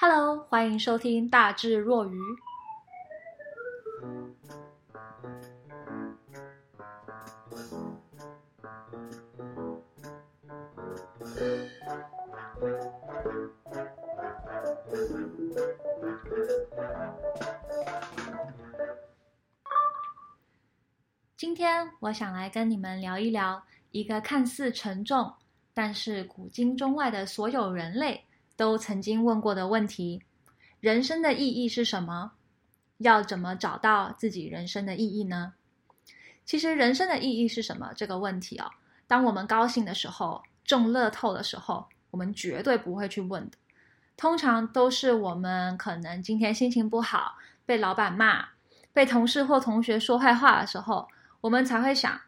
Hello，欢迎收听大智若愚。今天我想来跟你们聊一聊一个看似沉重，但是古今中外的所有人类都曾经问过的问题：人生的意义是什么？要怎么找到自己人生的意义呢？其实，人生的意义是什么？这个问题哦，当我们高兴的时候、中乐透的时候，我们绝对不会去问的。通常都是我们可能今天心情不好，被老板骂，被同事或同学说坏话的时候，我们才会想：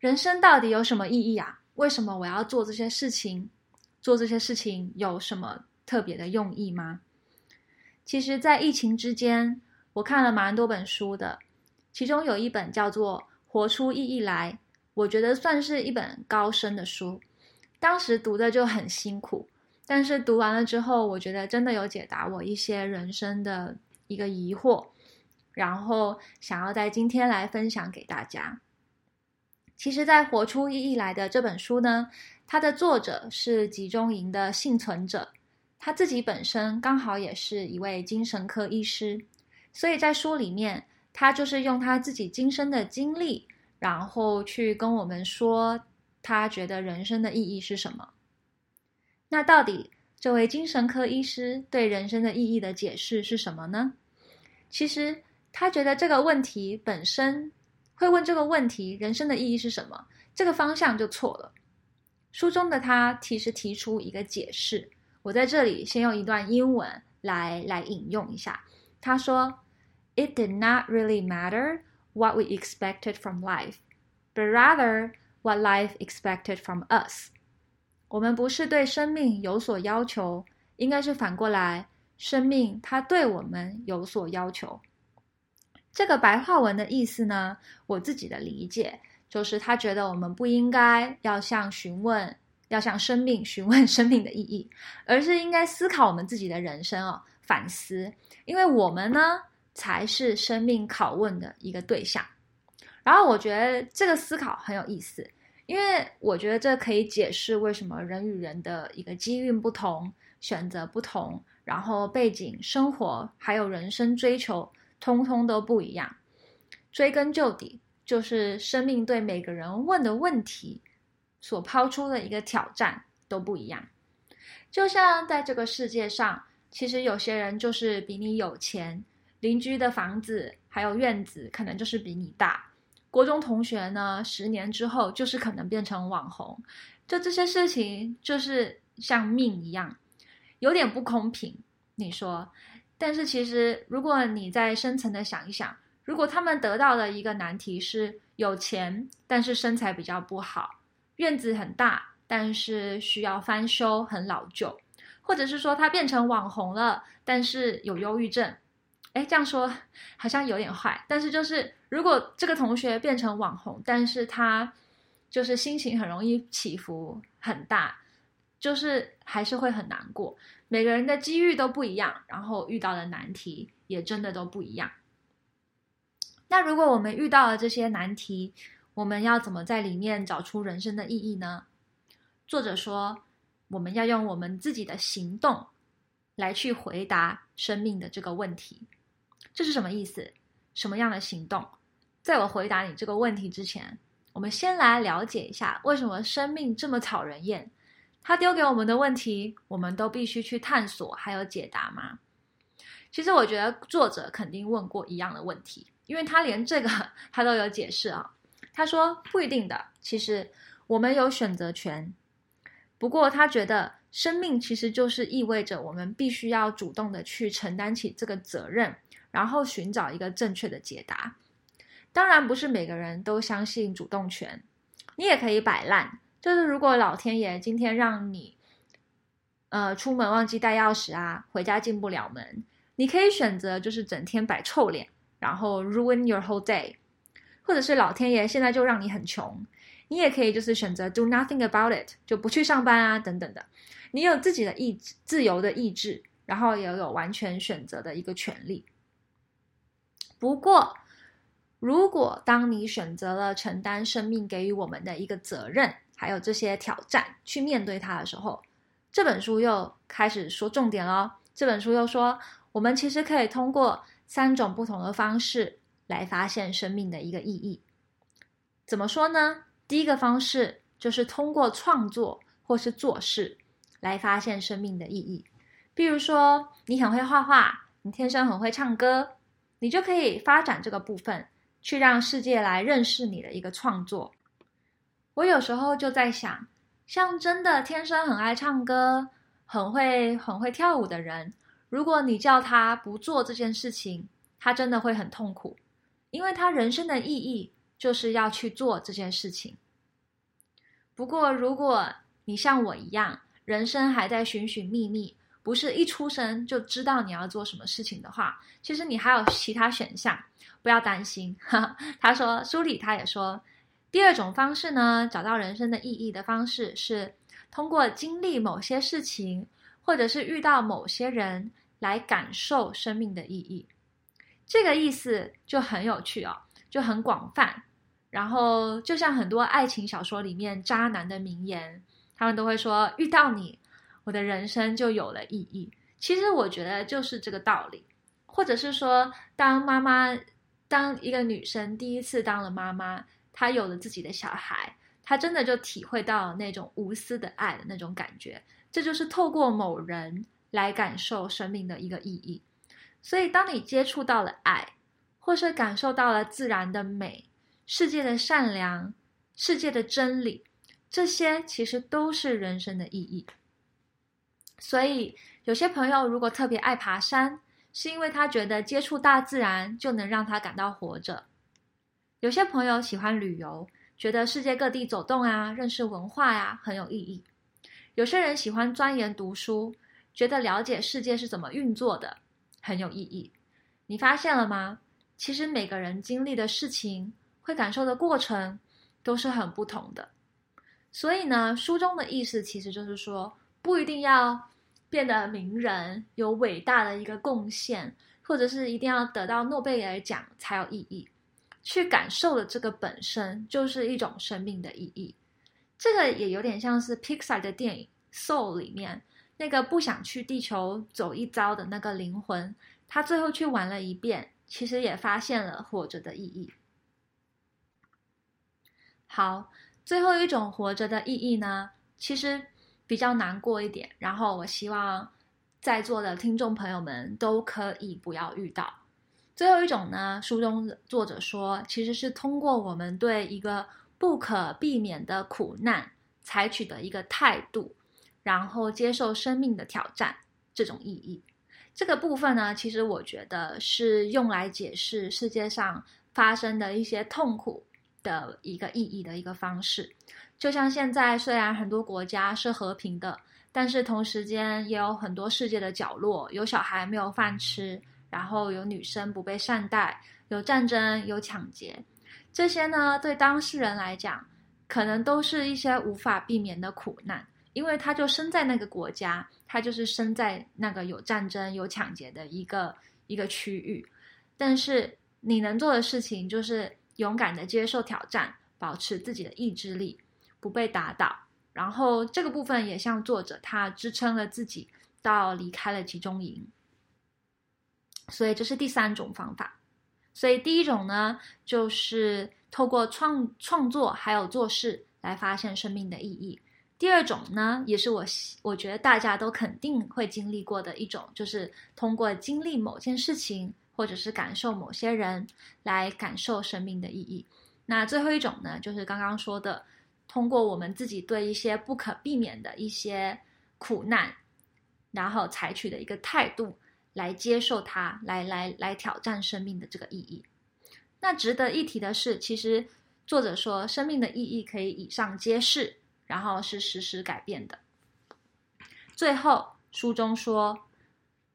人生到底有什么意义啊？为什么我要做这些事情？做这些事情有什么特别的用意吗？其实，在疫情之间，我看了蛮多本书的，其中有一本叫做《活出意义来》，我觉得算是一本高深的书。当时读的就很辛苦，但是读完了之后，我觉得真的有解答我一些人生的一个疑惑，然后想要在今天来分享给大家。其实，在《活出意义来》的这本书呢，它的作者是集中营的幸存者，他自己本身刚好也是一位精神科医师，所以在书里面，他就是用他自己今生的经历，然后去跟我们说，他觉得人生的意义是什么。那到底这位精神科医师对人生的意义的解释是什么呢？其实他觉得这个问题本身。会问这个问题：人生的意义是什么？这个方向就错了。书中的他其实提出一个解释，我在这里先用一段英文来来引用一下。他说：“It did not really matter what we expected from life, but rather what life expected from us。”我们不是对生命有所要求，应该是反过来，生命它对我们有所要求。这个白话文的意思呢，我自己的理解就是，他觉得我们不应该要向询问，要向生命询问 生命的意义，而是应该思考我们自己的人生哦，反思，因为我们呢才是生命拷问的一个对象。然后我觉得这个思考很有意思，因为我觉得这可以解释为什么人与人的一个机运不同，选择不同，然后背景、生活还有人生追求。通通都不一样，追根究底，就是生命对每个人问的问题所抛出的一个挑战都不一样。就像在这个世界上，其实有些人就是比你有钱，邻居的房子还有院子可能就是比你大。国中同学呢，十年之后就是可能变成网红。就这些事情，就是像命一样，有点不公平。你说？但是其实，如果你再深层的想一想，如果他们得到的一个难题是有钱，但是身材比较不好，院子很大，但是需要翻修，很老旧，或者是说他变成网红了，但是有忧郁症，诶，这样说好像有点坏。但是就是，如果这个同学变成网红，但是他就是心情很容易起伏很大。就是还是会很难过，每个人的机遇都不一样，然后遇到的难题也真的都不一样。那如果我们遇到了这些难题，我们要怎么在里面找出人生的意义呢？作者说，我们要用我们自己的行动来去回答生命的这个问题。这是什么意思？什么样的行动？在我回答你这个问题之前，我们先来了解一下为什么生命这么讨人厌。他丢给我们的问题，我们都必须去探索还有解答吗？其实我觉得作者肯定问过一样的问题，因为他连这个他都有解释啊。他说不一定的，其实我们有选择权。不过他觉得生命其实就是意味着我们必须要主动的去承担起这个责任，然后寻找一个正确的解答。当然不是每个人都相信主动权，你也可以摆烂。就是如果老天爷今天让你，呃，出门忘记带钥匙啊，回家进不了门，你可以选择就是整天摆臭脸，然后 ruin your whole day，或者是老天爷现在就让你很穷，你也可以就是选择 do nothing about it，就不去上班啊等等的，你有自己的意志，自由的意志，然后也有完全选择的一个权利。不过，如果当你选择了承担生命给予我们的一个责任，还有这些挑战，去面对它的时候，这本书又开始说重点了。这本书又说，我们其实可以通过三种不同的方式来发现生命的一个意义。怎么说呢？第一个方式就是通过创作或是做事来发现生命的意义。比如说，你很会画画，你天生很会唱歌，你就可以发展这个部分，去让世界来认识你的一个创作。我有时候就在想，像真的天生很爱唱歌、很会很会跳舞的人，如果你叫他不做这件事情，他真的会很痛苦，因为他人生的意义。就是要去做这件事情。不过，如果你像我一样，人生还在寻寻觅觅，不是一出生就知道你要做什么事情的话，其实你还有其他选项，不要担心。他说，书里他也说，第二种方式呢，找到人生的意义的方式是通过经历某些事情，或者是遇到某些人来感受生命的意义。这个意思就很有趣哦，就很广泛。然后，就像很多爱情小说里面渣男的名言，他们都会说：“遇到你，我的人生就有了意义。”其实我觉得就是这个道理，或者是说，当妈妈，当一个女生第一次当了妈妈，他有了自己的小孩，他真的就体会到了那种无私的爱的那种感觉。这就是透过某人来感受生命的一个意义。所以，当你接触到了爱，或是感受到了自然的美。世界的善良，世界的真理，这些其实都是人生的意义。所以，有些朋友如果特别爱爬山，是因为他觉得接触大自然就能让他感到活着；有些朋友喜欢旅游，觉得世界各地走动啊，认识文化呀，很有意义；有些人喜欢钻研读书，觉得了解世界是怎么运作的，很有意义。你发现了吗？其实每个人经历的事情，会感受的过程都是很不同的，所以呢，书中的意思其实就是说，不一定要变得名人，有伟大的一个贡献，或者是一定要得到诺贝尔奖才有意义。去感受的这个本身就是一种生命的意义。这个也有点像是 Pixar 的电影《Soul》里面那个不想去地球走一遭的那个灵魂，他最后去玩了一遍，其实也发现了活着的意义。好，最后一种活着的意义呢，其实比较难过一点。然后我希望在座的听众朋友们都可以不要遇到。最后一种呢，书中作者说，其实是通过我们对一个不可避免的苦难采取的一个态度，然后接受生命的挑战这种意义。这个部分呢，其实我觉得是用来解释世界上发生的一些痛苦。的一个意义的一个方式，就像现在虽然很多国家是和平的，但是同时间也有很多世界的角落有小孩没有饭吃，然后有女生不被善待，有战争，有抢劫，这些呢，对当事人来讲，可能都是一些无法避免的苦难，因为他就生在那个国家，他就是生在那个有战争、有抢劫的一个一个区域，但是你能做的事情就是。勇敢的接受挑战，保持自己的意志力，不被打倒。然后这个部分也像作者他支撑了自己，到离开了集中营。所以这是第三种方法。所以第一种呢，就是透过创创作还有做事来发现生命的意义。第二种呢，也是我我觉得大家都肯定会经历过的一种，就是通过经历某件事情。或者是感受某些人来感受生命的意义。那最后一种呢，就是刚刚说的，通过我们自己对一些不可避免的一些苦难，然后采取的一个态度来接受它，来来来挑战生命的这个意义。那值得一提的是，其实作者说，生命的意义可以以上皆是，然后是时时改变的。最后书中说。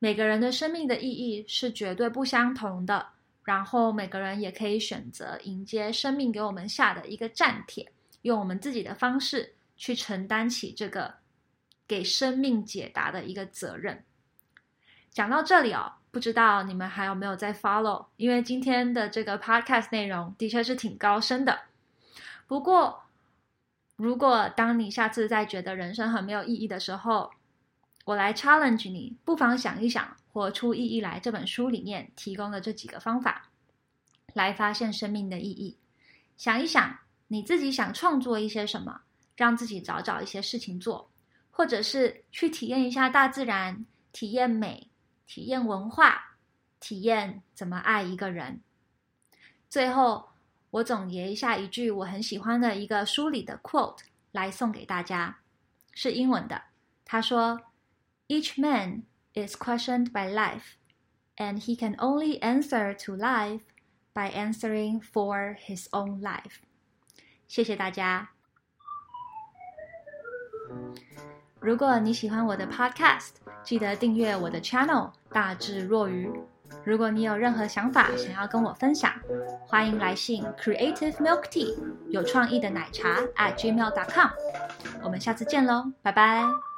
每个人的生命的意义是绝对不相同的，然后每个人也可以选择迎接生命给我们下的一个战帖，用我们自己的方式去承担起这个给生命解答的一个责任。讲到这里哦，不知道你们还有没有在 follow？因为今天的这个 podcast 内容的确是挺高深的。不过，如果当你下次再觉得人生很没有意义的时候，我来 challenge 你，不妨想一想《活出意义来》这本书里面提供的这几个方法，来发现生命的意义。想一想，你自己想创作一些什么，让自己找找一些事情做，或者是去体验一下大自然，体验美，体验文化，体验怎么爱一个人。最后，我总结一下一句我很喜欢的一个书里的 quote 来送给大家，是英文的。他说：“Each man is questioned by life, and he can only answer to life by answering for his own life。”谢谢大家。如果你喜欢我的 podcast，记得订阅我的 channel 大智若愚。如果你有任何想法想要跟我分享，欢迎来信 creative milk tea 有创意的奶茶 at gmail dot com。我们下次见喽，拜拜。